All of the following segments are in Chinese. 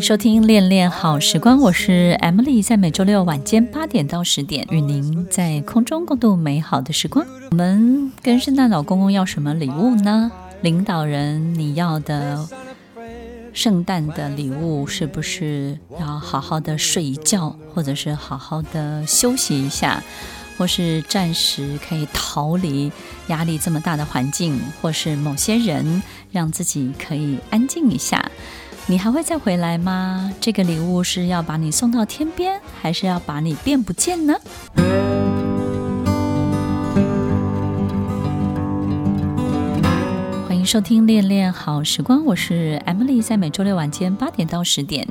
收听《恋恋好时光》，我是 Emily，在每周六晚间八点到十点，与您在空中共度美好的时光。我们跟圣诞老公公要什么礼物呢？领导人，你要的圣诞的礼物是不是要好好的睡一觉，或者是好好的休息一下，或是暂时可以逃离压力这么大的环境，或是某些人让自己可以安静一下？你还会再回来吗？这个礼物是要把你送到天边，还是要把你变不见呢？欢迎收听《恋恋好时光》，我是 Emily，在每周六晚间八点到十点，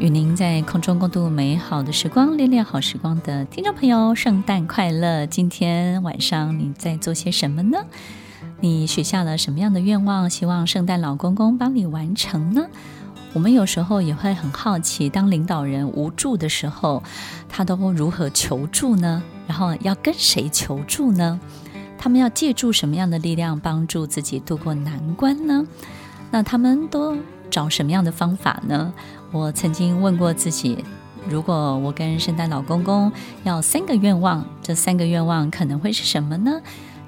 与您在空中共度美好的时光。恋恋好时光的听众朋友，圣诞快乐！今天晚上你在做些什么呢？你许下了什么样的愿望？希望圣诞老公公帮你完成呢？我们有时候也会很好奇，当领导人无助的时候，他都如何求助呢？然后要跟谁求助呢？他们要借助什么样的力量帮助自己度过难关呢？那他们都找什么样的方法呢？我曾经问过自己，如果我跟圣诞老公公要三个愿望，这三个愿望可能会是什么呢？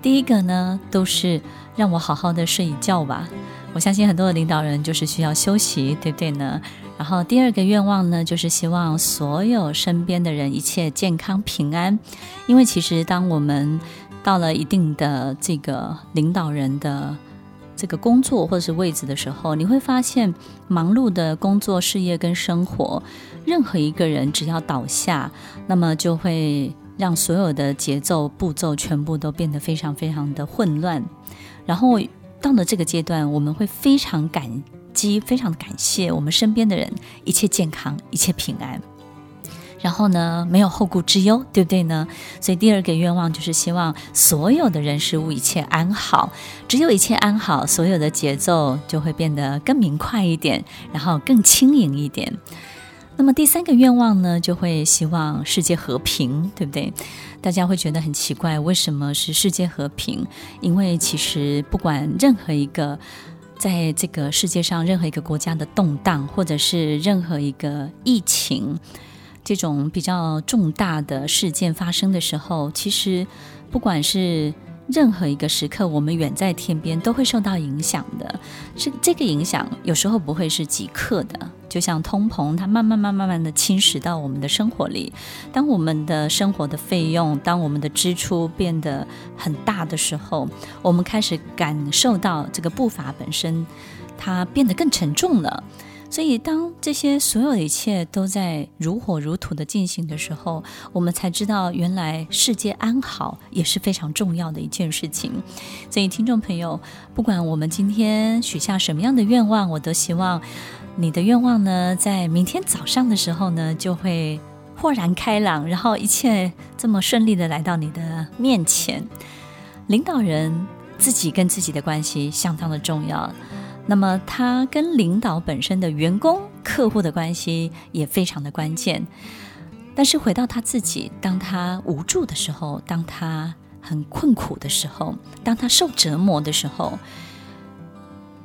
第一个呢，都是让我好好的睡一觉吧。我相信很多的领导人就是需要休息，对不对呢？然后第二个愿望呢，就是希望所有身边的人一切健康平安。因为其实当我们到了一定的这个领导人的这个工作或者是位置的时候，你会发现忙碌的工作、事业跟生活，任何一个人只要倒下，那么就会让所有的节奏步骤全部都变得非常非常的混乱，然后。到了这个阶段，我们会非常感激，非常感谢我们身边的人，一切健康，一切平安。然后呢，没有后顾之忧，对不对呢？所以第二个愿望就是希望所有的人事物一切安好。只有一切安好，所有的节奏就会变得更明快一点，然后更轻盈一点。那么第三个愿望呢，就会希望世界和平，对不对？大家会觉得很奇怪，为什么是世界和平？因为其实不管任何一个，在这个世界上任何一个国家的动荡，或者是任何一个疫情，这种比较重大的事件发生的时候，其实不管是。任何一个时刻，我们远在天边都会受到影响的。这这个影响有时候不会是即刻的，就像通膨，它慢慢、慢、慢慢的侵蚀到我们的生活里。当我们的生活的费用，当我们的支出变得很大的时候，我们开始感受到这个步伐本身，它变得更沉重了。所以，当这些所有的一切都在如火如荼的进行的时候，我们才知道，原来世界安好也是非常重要的一件事情。所以，听众朋友，不管我们今天许下什么样的愿望，我都希望你的愿望呢，在明天早上的时候呢，就会豁然开朗，然后一切这么顺利的来到你的面前。领导人自己跟自己的关系相当的重要。那么，他跟领导本身的员工、客户的关系也非常的关键。但是回到他自己，当他无助的时候，当他很困苦的时候，当他受折磨的时候，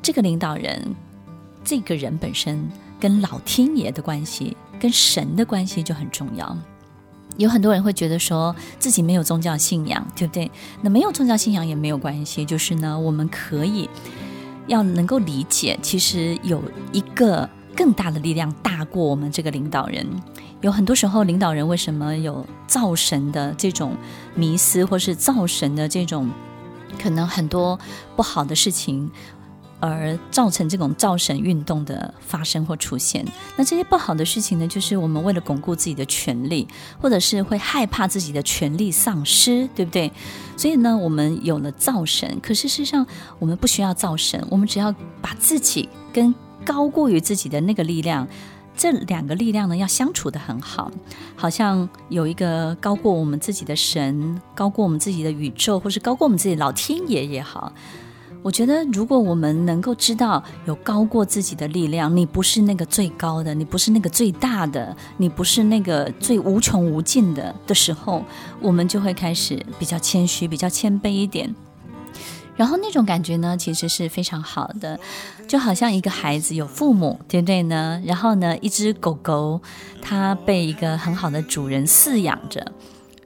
这个领导人，这个人本身跟老天爷的关系、跟神的关系就很重要。有很多人会觉得说自己没有宗教信仰，对不对？那没有宗教信仰也没有关系，就是呢，我们可以。要能够理解，其实有一个更大的力量大过我们这个领导人。有很多时候，领导人为什么有造神的这种迷思，或是造神的这种可能很多不好的事情？而造成这种造神运动的发生或出现，那这些不好的事情呢，就是我们为了巩固自己的权利，或者是会害怕自己的权利丧失，对不对？所以呢，我们有了造神，可是事实上我们不需要造神，我们只要把自己跟高过于自己的那个力量这两个力量呢要相处得很好，好像有一个高过我们自己的神，高过我们自己的宇宙，或是高过我们自己老天爷也好。我觉得，如果我们能够知道有高过自己的力量，你不是那个最高的，你不是那个最大的，你不是那个最无穷无尽的的时候，我们就会开始比较谦虚，比较谦卑一点。然后那种感觉呢，其实是非常好的，就好像一个孩子有父母，对不对呢？然后呢，一只狗狗，它被一个很好的主人饲养着，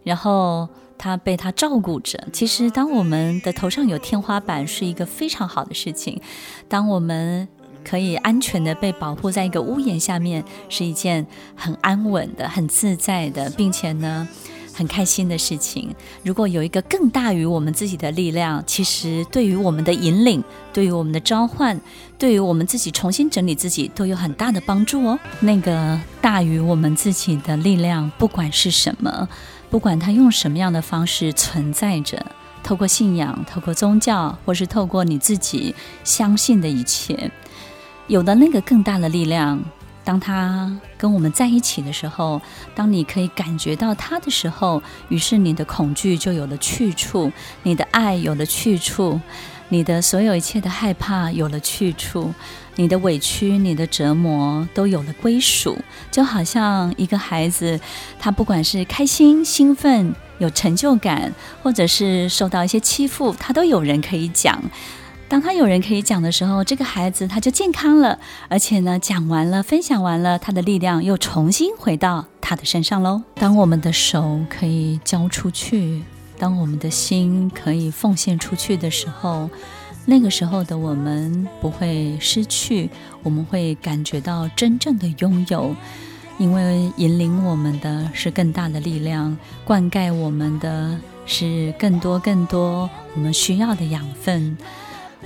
然后。他被他照顾着。其实，当我们的头上有天花板，是一个非常好的事情；当我们可以安全的被保护在一个屋檐下面，是一件很安稳的、很自在的，并且呢，很开心的事情。如果有一个更大于我们自己的力量，其实对于我们的引领、对于我们的召唤、对于我们自己重新整理自己，都有很大的帮助哦。那个大于我们自己的力量，不管是什么。不管它用什么样的方式存在着，透过信仰，透过宗教，或是透过你自己相信的一切，有的那个更大的力量，当他跟我们在一起的时候，当你可以感觉到他的时候，于是你的恐惧就有了去处，你的爱有了去处，你的所有一切的害怕有了去处。你的委屈、你的折磨都有了归属，就好像一个孩子，他不管是开心、兴奋、有成就感，或者是受到一些欺负，他都有人可以讲。当他有人可以讲的时候，这个孩子他就健康了，而且呢，讲完了、分享完了，他的力量又重新回到他的身上喽。当我们的手可以交出去，当我们的心可以奉献出去的时候。那个时候的我们不会失去，我们会感觉到真正的拥有，因为引领我们的是更大的力量，灌溉我们的是更多更多我们需要的养分。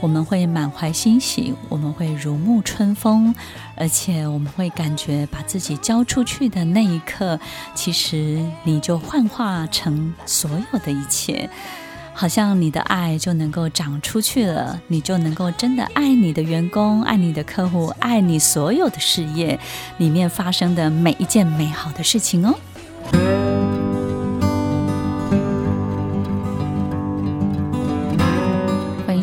我们会满怀欣喜，我们会如沐春风，而且我们会感觉把自己交出去的那一刻，其实你就幻化成所有的一切。好像你的爱就能够长出去了，你就能够真的爱你的员工，爱你的客户，爱你所有的事业里面发生的每一件美好的事情哦。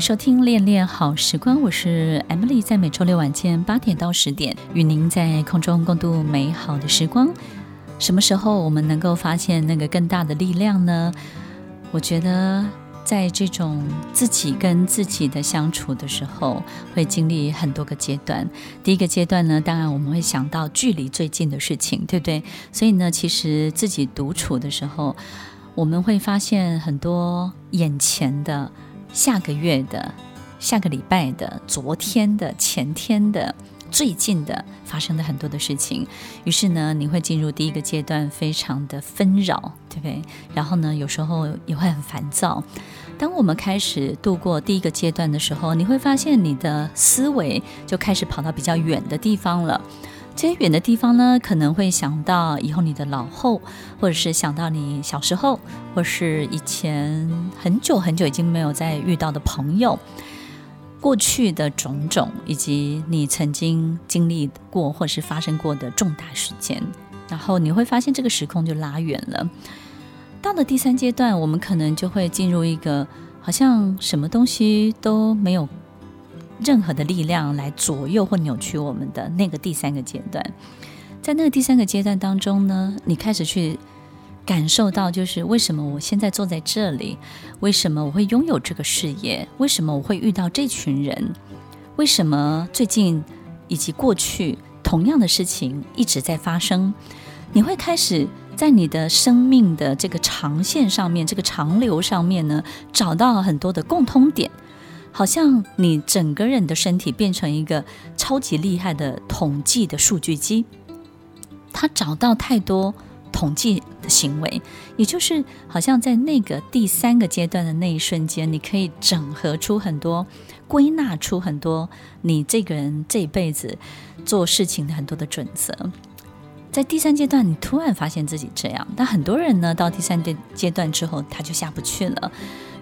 收听《恋恋好时光》，我是 Emily，在每周六晚间八点到十点，与您在空中共度美好的时光。什么时候我们能够发现那个更大的力量呢？我觉得。在这种自己跟自己的相处的时候，会经历很多个阶段。第一个阶段呢，当然我们会想到距离最近的事情，对不对？所以呢，其实自己独处的时候，我们会发现很多眼前的、下个月的、下个礼拜的、昨天的、前天的。最近的发生的很多的事情，于是呢，你会进入第一个阶段，非常的纷扰，对不对？然后呢，有时候也会很烦躁。当我们开始度过第一个阶段的时候，你会发现你的思维就开始跑到比较远的地方了。这些远的地方呢，可能会想到以后你的老后，或者是想到你小时候，或是以前很久很久已经没有再遇到的朋友。过去的种种，以及你曾经经历过或是发生过的重大事件，然后你会发现这个时空就拉远了。到了第三阶段，我们可能就会进入一个好像什么东西都没有任何的力量来左右或扭曲我们的那个第三个阶段。在那个第三个阶段当中呢，你开始去。感受到就是为什么我现在坐在这里，为什么我会拥有这个事业，为什么我会遇到这群人，为什么最近以及过去同样的事情一直在发生，你会开始在你的生命的这个长线上面，这个长流上面呢，找到很多的共通点，好像你整个人的身体变成一个超级厉害的统计的数据机，他找到太多。统计的行为，也就是好像在那个第三个阶段的那一瞬间，你可以整合出很多、归纳出很多你这个人这一辈子做事情的很多的准则。在第三阶段，你突然发现自己这样，但很多人呢，到第三阶阶段之后，他就下不去了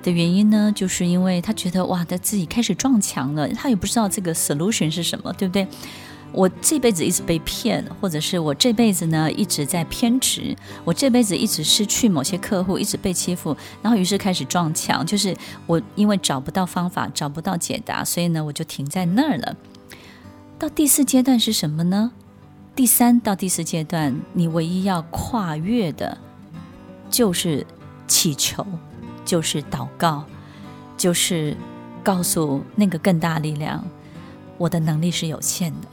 的原因呢，就是因为他觉得哇，他自己开始撞墙了，他也不知道这个 solution 是什么，对不对？我这辈子一直被骗，或者是我这辈子呢一直在偏执，我这辈子一直失去某些客户，一直被欺负，然后于是开始撞墙，就是我因为找不到方法，找不到解答，所以呢我就停在那儿了。到第四阶段是什么呢？第三到第四阶段，你唯一要跨越的，就是祈求，就是祷告，就是告诉那个更大力量，我的能力是有限的。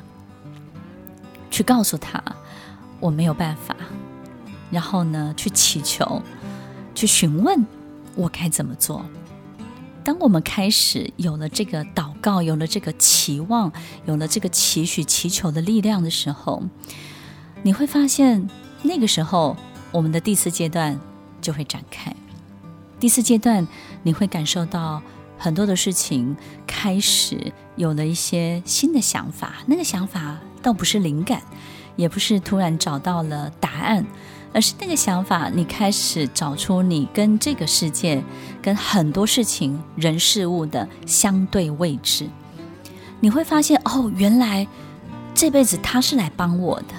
去告诉他，我没有办法。然后呢，去祈求，去询问，我该怎么做。当我们开始有了这个祷告，有了这个期望，有了这个期许、祈求的力量的时候，你会发现，那个时候我们的第四阶段就会展开。第四阶段，你会感受到很多的事情开始有了一些新的想法。那个想法倒不是灵感，也不是突然找到了答案。而是那个想法，你开始找出你跟这个世界、跟很多事情、人事物的相对位置，你会发现哦，原来这辈子他是来帮我的。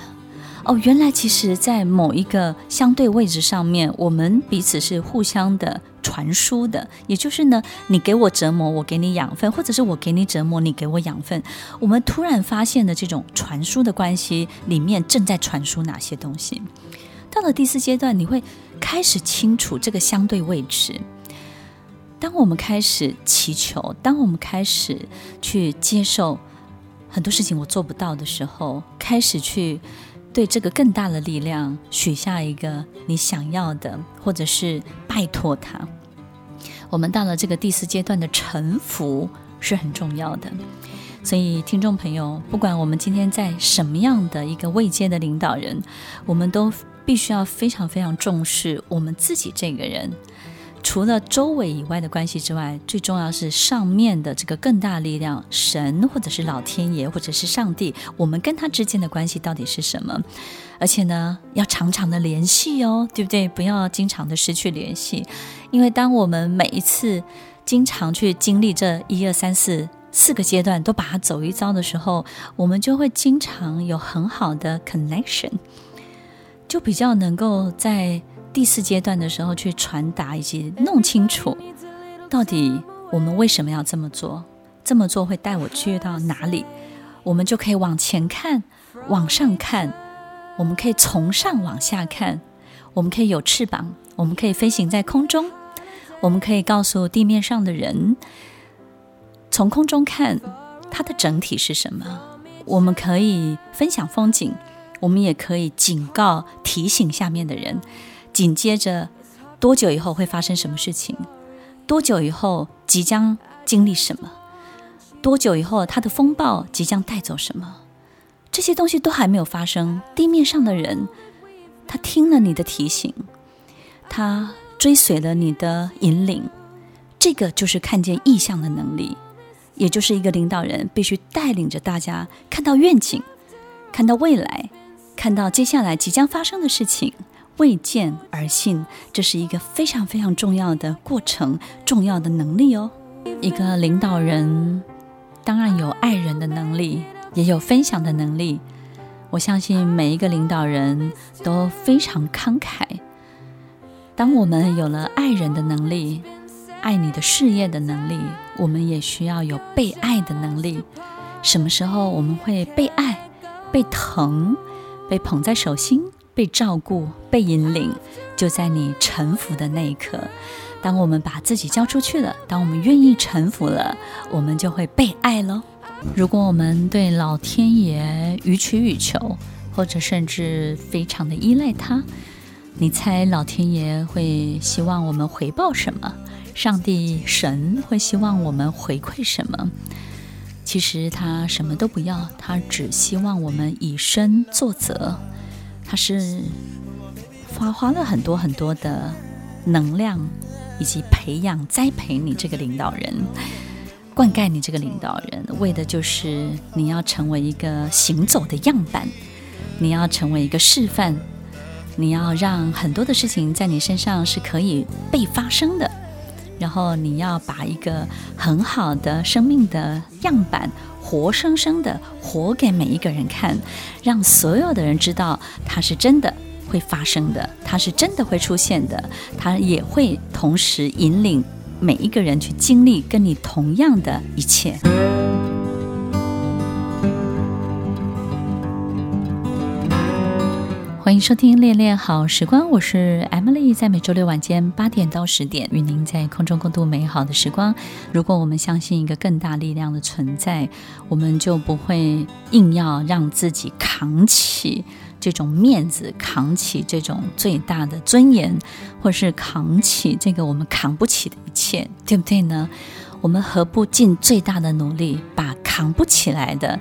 哦，原来其实，在某一个相对位置上面，我们彼此是互相的传输的。也就是呢，你给我折磨，我给你养分，或者是我给你折磨，你给我养分。我们突然发现的这种传输的关系里面，正在传输哪些东西？到了第四阶段，你会开始清楚这个相对位置。当我们开始祈求，当我们开始去接受很多事情我做不到的时候，开始去对这个更大的力量许下一个你想要的，或者是拜托他。我们到了这个第四阶段的沉浮是很重要的。所以，听众朋友，不管我们今天在什么样的一个位阶的领导人，我们都。必须要非常非常重视我们自己这个人，除了周围以外的关系之外，最重要是上面的这个更大力量，神或者是老天爷或者是上帝，我们跟他之间的关系到底是什么？而且呢，要常常的联系哦，对不对？不要经常的失去联系，因为当我们每一次经常去经历这一二三四四个阶段，都把它走一遭的时候，我们就会经常有很好的 connection。就比较能够在第四阶段的时候去传达以及弄清楚，到底我们为什么要这么做？这么做会带我去到哪里？我们就可以往前看，往上看，我们可以从上往下看，我们可以有翅膀，我们可以飞行在空中，我们可以告诉地面上的人，从空中看它的整体是什么？我们可以分享风景。我们也可以警告、提醒下面的人，紧接着多久以后会发生什么事情？多久以后即将经历什么？多久以后他的风暴即将带走什么？这些东西都还没有发生。地面上的人，他听了你的提醒，他追随了你的引领，这个就是看见意向的能力，也就是一个领导人必须带领着大家看到愿景，看到未来。看到接下来即将发生的事情，未见而信，这是一个非常非常重要的过程，重要的能力哦。一个领导人当然有爱人的能力，也有分享的能力。我相信每一个领导人都非常慷慨。当我们有了爱人的能力，爱你的事业的能力，我们也需要有被爱的能力。什么时候我们会被爱、被疼？被捧在手心，被照顾，被引领，就在你臣服的那一刻。当我们把自己交出去了，当我们愿意臣服了，我们就会被爱喽。如果我们对老天爷予取予求，或者甚至非常的依赖他，你猜老天爷会希望我们回报什么？上帝神会希望我们回馈什么？其实他什么都不要，他只希望我们以身作则。他是花花了很多很多的能量，以及培养栽培你这个领导人，灌溉你这个领导人，为的就是你要成为一个行走的样板，你要成为一个示范，你要让很多的事情在你身上是可以被发生的。然后你要把一个很好的生命的样板，活生生的活给每一个人看，让所有的人知道它是真的会发生的，它是真的会出现的，它也会同时引领每一个人去经历跟你同样的一切。欢迎收听《恋恋好时光》，我是 Emily，在每周六晚间八点到十点，与您在空中共度美好的时光。如果我们相信一个更大力量的存在，我们就不会硬要让自己扛起这种面子，扛起这种最大的尊严，或是扛起这个我们扛不起的一切，对不对呢？我们何不尽最大的努力，把扛不起来的，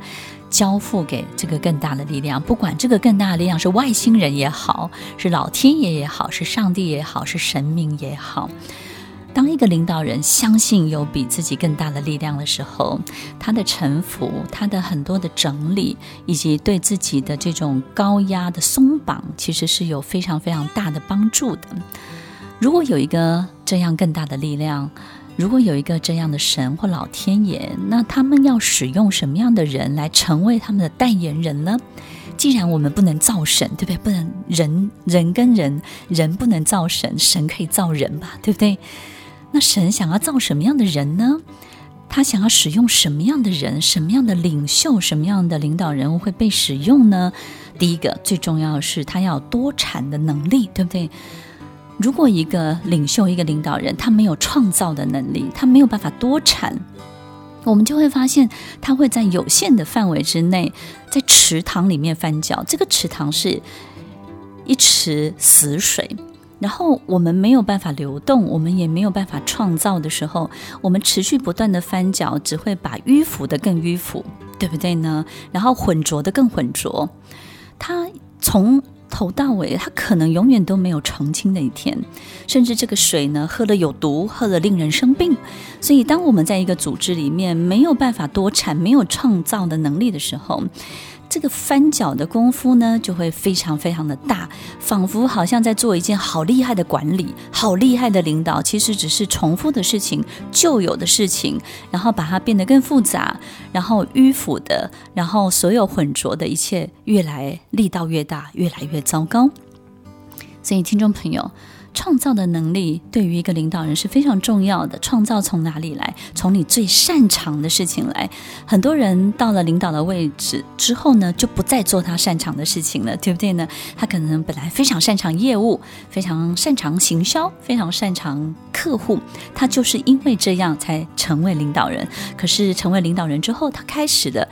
交付给这个更大的力量，不管这个更大的力量是外星人也好，是老天爷也好，是上帝也好，是神明也好。当一个领导人相信有比自己更大的力量的时候，他的臣服，他的很多的整理，以及对自己的这种高压的松绑，其实是有非常非常大的帮助的。如果有一个这样更大的力量，如果有一个这样的神或老天爷，那他们要使用什么样的人来成为他们的代言人呢？既然我们不能造神，对不对？不能人人跟人，人不能造神，神可以造人吧，对不对？那神想要造什么样的人呢？他想要使用什么样的人？什么样的领袖？什么样的领导人物会被使用呢？第一个最重要的是，他要多产的能力，对不对？如果一个领袖、一个领导人，他没有创造的能力，他没有办法多产，我们就会发现他会在有限的范围之内，在池塘里面翻搅。这个池塘是一池死水，然后我们没有办法流动，我们也没有办法创造的时候，我们持续不断的翻搅，只会把迂腐的更迂腐，对不对呢？然后浑浊的更浑浊，他从。头到尾，他可能永远都没有澄清的一天，甚至这个水呢，喝了有毒，喝了令人生病。所以，当我们在一个组织里面没有办法多产、没有创造的能力的时候，这个翻搅的功夫呢，就会非常非常的大，仿佛好像在做一件好厉害的管理、好厉害的领导，其实只是重复的事情、旧有的事情，然后把它变得更复杂，然后迂腐的，然后所有混浊的一切，越来力道越大，越来越糟糕。所以，听众朋友。创造的能力对于一个领导人是非常重要的。创造从哪里来？从你最擅长的事情来。很多人到了领导的位置之后呢，就不再做他擅长的事情了，对不对呢？他可能本来非常擅长业务，非常擅长行销，非常擅长客户。他就是因为这样才成为领导人。可是成为领导人之后，他开始的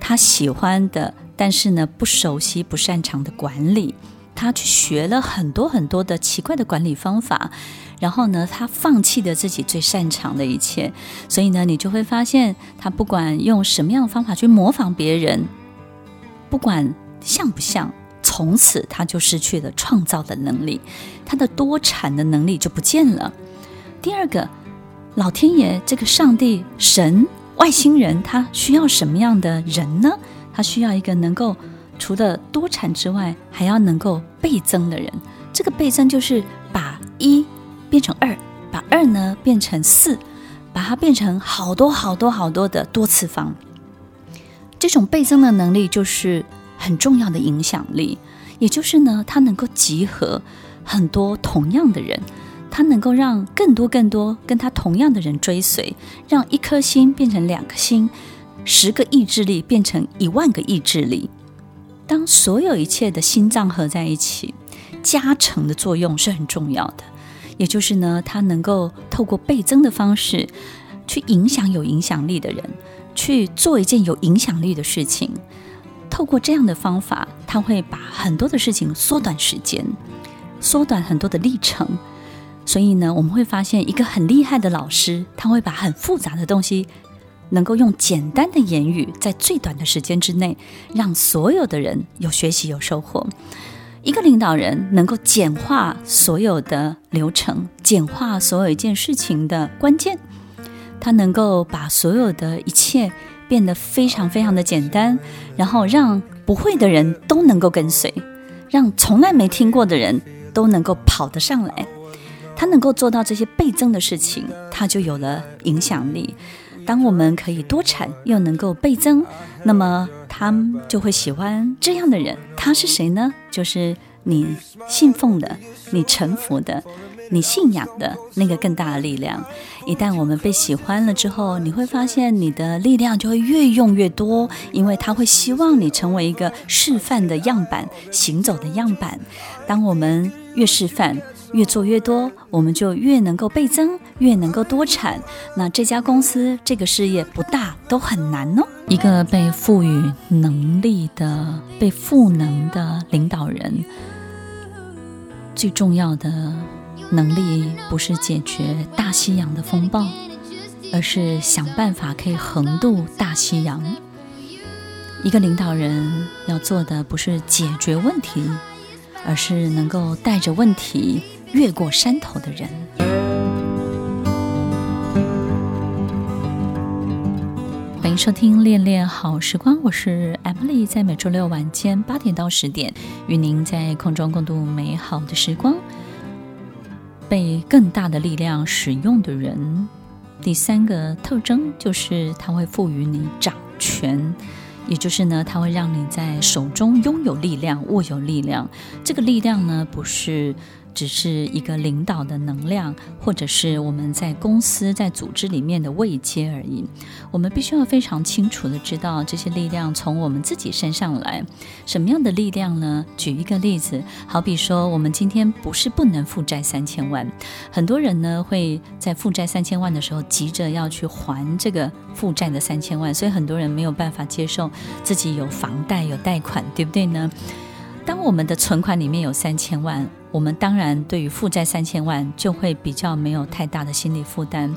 他喜欢的，但是呢，不熟悉、不擅长的管理。他去学了很多很多的奇怪的管理方法，然后呢，他放弃了自己最擅长的一切，所以呢，你就会发现，他不管用什么样的方法去模仿别人，不管像不像，从此他就失去了创造的能力，他的多产的能力就不见了。第二个，老天爷这个上帝、神、外星人，他需要什么样的人呢？他需要一个能够。除了多产之外，还要能够倍增的人。这个倍增就是把一变成二，把二呢变成四，把它变成好多好多好多的多次方。这种倍增的能力就是很重要的影响力，也就是呢，它能够集合很多同样的人，它能够让更多更多跟他同样的人追随，让一颗心变成两颗心，十个意志力变成一万个意志力。当所有一切的心脏合在一起，加成的作用是很重要的。也就是呢，它能够透过倍增的方式，去影响有影响力的人，去做一件有影响力的事情。透过这样的方法，它会把很多的事情缩短时间，缩短很多的历程。所以呢，我们会发现一个很厉害的老师，他会把很复杂的东西。能够用简单的言语，在最短的时间之内，让所有的人有学习、有收获。一个领导人能够简化所有的流程，简化所有一件事情的关键，他能够把所有的一切变得非常非常的简单，然后让不会的人都能够跟随，让从来没听过的人都能够跑得上来。他能够做到这些倍增的事情，他就有了影响力。当我们可以多产又能够倍增，那么他们就会喜欢这样的人。他是谁呢？就是你信奉的、你臣服的、你信仰的那个更大的力量。一旦我们被喜欢了之后，你会发现你的力量就会越用越多，因为他会希望你成为一个示范的样板、行走的样板。当我们越示范，越做越多，我们就越能够倍增，越能够多产。那这家公司这个事业不大都很难哦。一个被赋予能力的、被赋能的领导人，最重要的能力不是解决大西洋的风暴，而是想办法可以横渡大西洋。一个领导人要做的不是解决问题，而是能够带着问题。越过山头的人，欢迎收听《恋恋好时光》，我是 Emily，在每周六晚间八点到十点，与您在空中共度美好的时光。被更大的力量使用的人，第三个特征就是他会赋予你掌权，也就是呢，他会让你在手中拥有力量，握有力量。这个力量呢，不是。只是一个领导的能量，或者是我们在公司、在组织里面的位阶而已。我们必须要非常清楚地知道这些力量从我们自己身上来。什么样的力量呢？举一个例子，好比说，我们今天不是不能负债三千万，很多人呢会在负债三千万的时候急着要去还这个负债的三千万，所以很多人没有办法接受自己有房贷、有贷款，对不对呢？当我们的存款里面有三千万，我们当然对于负债三千万就会比较没有太大的心理负担。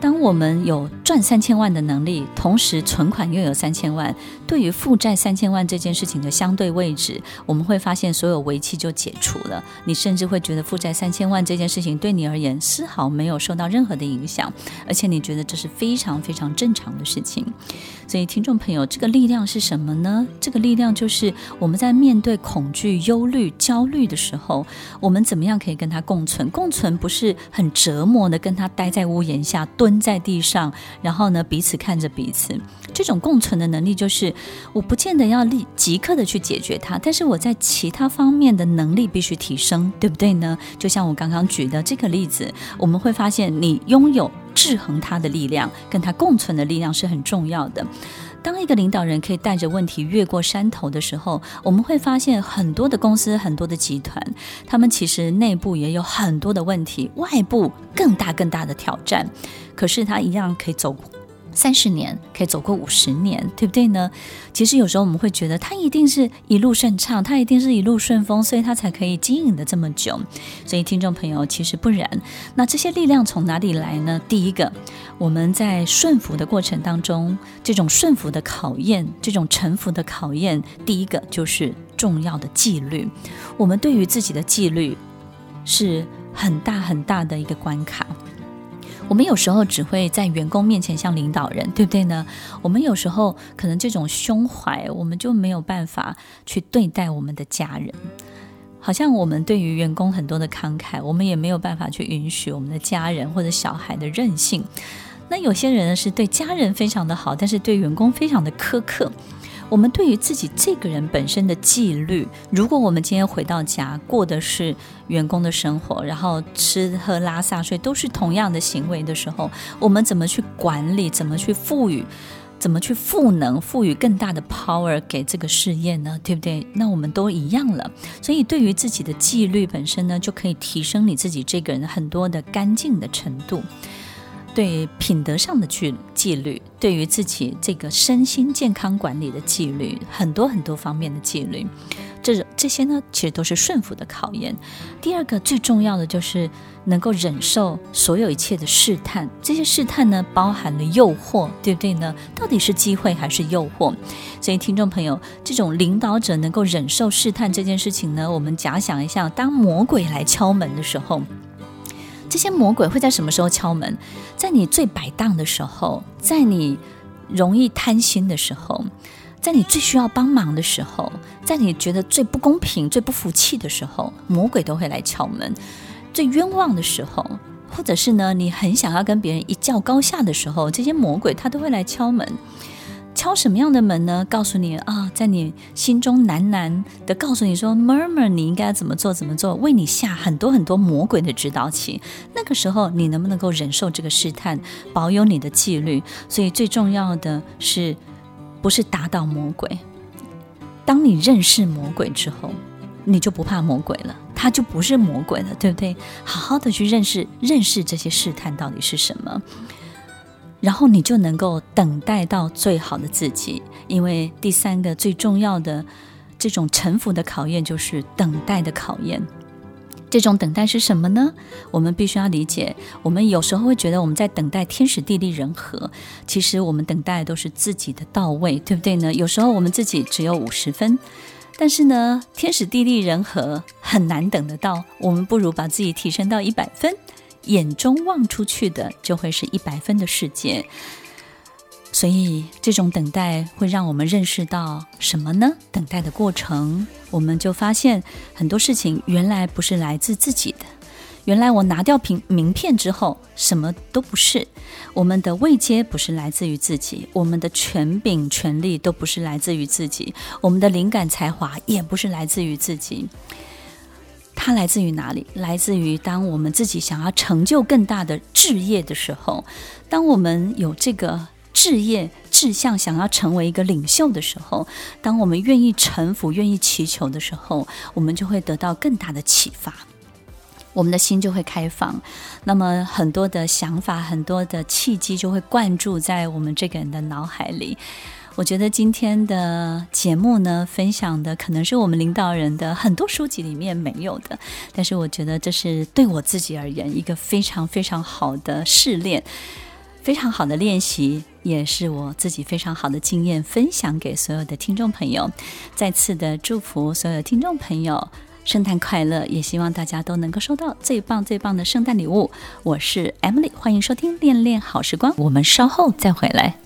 当我们有赚三千万的能力，同时存款又有三千万，对于负债三千万这件事情的相对位置，我们会发现所有危机就解除了。你甚至会觉得负债三千万这件事情对你而言丝毫没有受到任何的影响，而且你觉得这是非常非常正常的事情。所以，听众朋友，这个力量是什么呢？这个力量就是我们在面对恐惧、忧虑、焦虑的时候，我们怎么样可以跟它共存？共存不是很折磨的跟它待在屋檐下蹲在地上，然后呢，彼此看着彼此。这种共存的能力，就是我不见得要立即刻的去解决它，但是我在其他方面的能力必须提升，对不对呢？就像我刚刚举的这个例子，我们会发现你拥有制衡它的力量，跟它共存的力量是很重要的。当一个领导人可以带着问题越过山头的时候，我们会发现很多的公司、很多的集团，他们其实内部也有很多的问题，外部更大更大的挑战。可是他一样可以走三十年，可以走过五十年，对不对呢？其实有时候我们会觉得他一定是一路顺畅，他一定是一路顺风，所以他才可以经营的这么久。所以听众朋友，其实不然。那这些力量从哪里来呢？第一个，我们在顺服的过程当中，这种顺服的考验，这种臣服的考验，第一个就是重要的纪律。我们对于自己的纪律是很大很大的一个关卡。我们有时候只会在员工面前像领导人，对不对呢？我们有时候可能这种胸怀，我们就没有办法去对待我们的家人。好像我们对于员工很多的慷慨，我们也没有办法去允许我们的家人或者小孩的任性。那有些人，是对家人非常的好，但是对员工非常的苛刻。我们对于自己这个人本身的纪律，如果我们今天回到家过的是员工的生活，然后吃喝拉撒睡都是同样的行为的时候，我们怎么去管理？怎么去赋予？怎么去赋能？赋予更大的 power 给这个事业呢？对不对？那我们都一样了。所以对于自己的纪律本身呢，就可以提升你自己这个人很多的干净的程度。对品德上的纪纪律，对于自己这个身心健康管理的纪律，很多很多方面的纪律，这这些呢，其实都是顺服的考验。第二个最重要的就是能够忍受所有一切的试探，这些试探呢，包含了诱惑，对不对呢？到底是机会还是诱惑？所以听众朋友，这种领导者能够忍受试探这件事情呢，我们假想一下，当魔鬼来敲门的时候。这些魔鬼会在什么时候敲门？在你最摆荡的时候，在你容易贪心的时候，在你最需要帮忙的时候，在你觉得最不公平、最不服气的时候，魔鬼都会来敲门。最冤枉的时候，或者是呢，你很想要跟别人一较高下的时候，这些魔鬼他都会来敲门。敲什么样的门呢？告诉你啊，在你心中喃喃的告诉你说，murmur，你应该怎么做怎么做，为你下很多很多魔鬼的指导棋。那个时候，你能不能够忍受这个试探，保有你的纪律？所以最重要的是，不是打倒魔鬼。当你认识魔鬼之后，你就不怕魔鬼了，他就不是魔鬼了，对不对？好好的去认识认识这些试探到底是什么。然后你就能够等待到最好的自己，因为第三个最重要的这种臣服的考验就是等待的考验。这种等待是什么呢？我们必须要理解，我们有时候会觉得我们在等待天时地利人和，其实我们等待的都是自己的到位，对不对呢？有时候我们自己只有五十分，但是呢，天时地利人和很难等得到，我们不如把自己提升到一百分。眼中望出去的就会是一百分的世界，所以这种等待会让我们认识到什么呢？等待的过程，我们就发现很多事情原来不是来自自己的。原来我拿掉名名片之后，什么都不是。我们的位阶不是来自于自己，我们的权柄、权力都不是来自于自己，我们的灵感、才华也不是来自于自己。它来自于哪里？来自于当我们自己想要成就更大的志业的时候，当我们有这个志业志向，想要成为一个领袖的时候，当我们愿意臣服、愿意祈求的时候，我们就会得到更大的启发，我们的心就会开放，那么很多的想法、很多的契机就会灌注在我们这个人的脑海里。我觉得今天的节目呢，分享的可能是我们领导人的很多书籍里面没有的，但是我觉得这是对我自己而言一个非常非常好的试炼，非常好的练习，也是我自己非常好的经验，分享给所有的听众朋友。再次的祝福所有听众朋友。圣诞快乐！也希望大家都能够收到最棒最棒的圣诞礼物。我是 Emily，欢迎收听《恋恋好时光》，我们稍后再回来。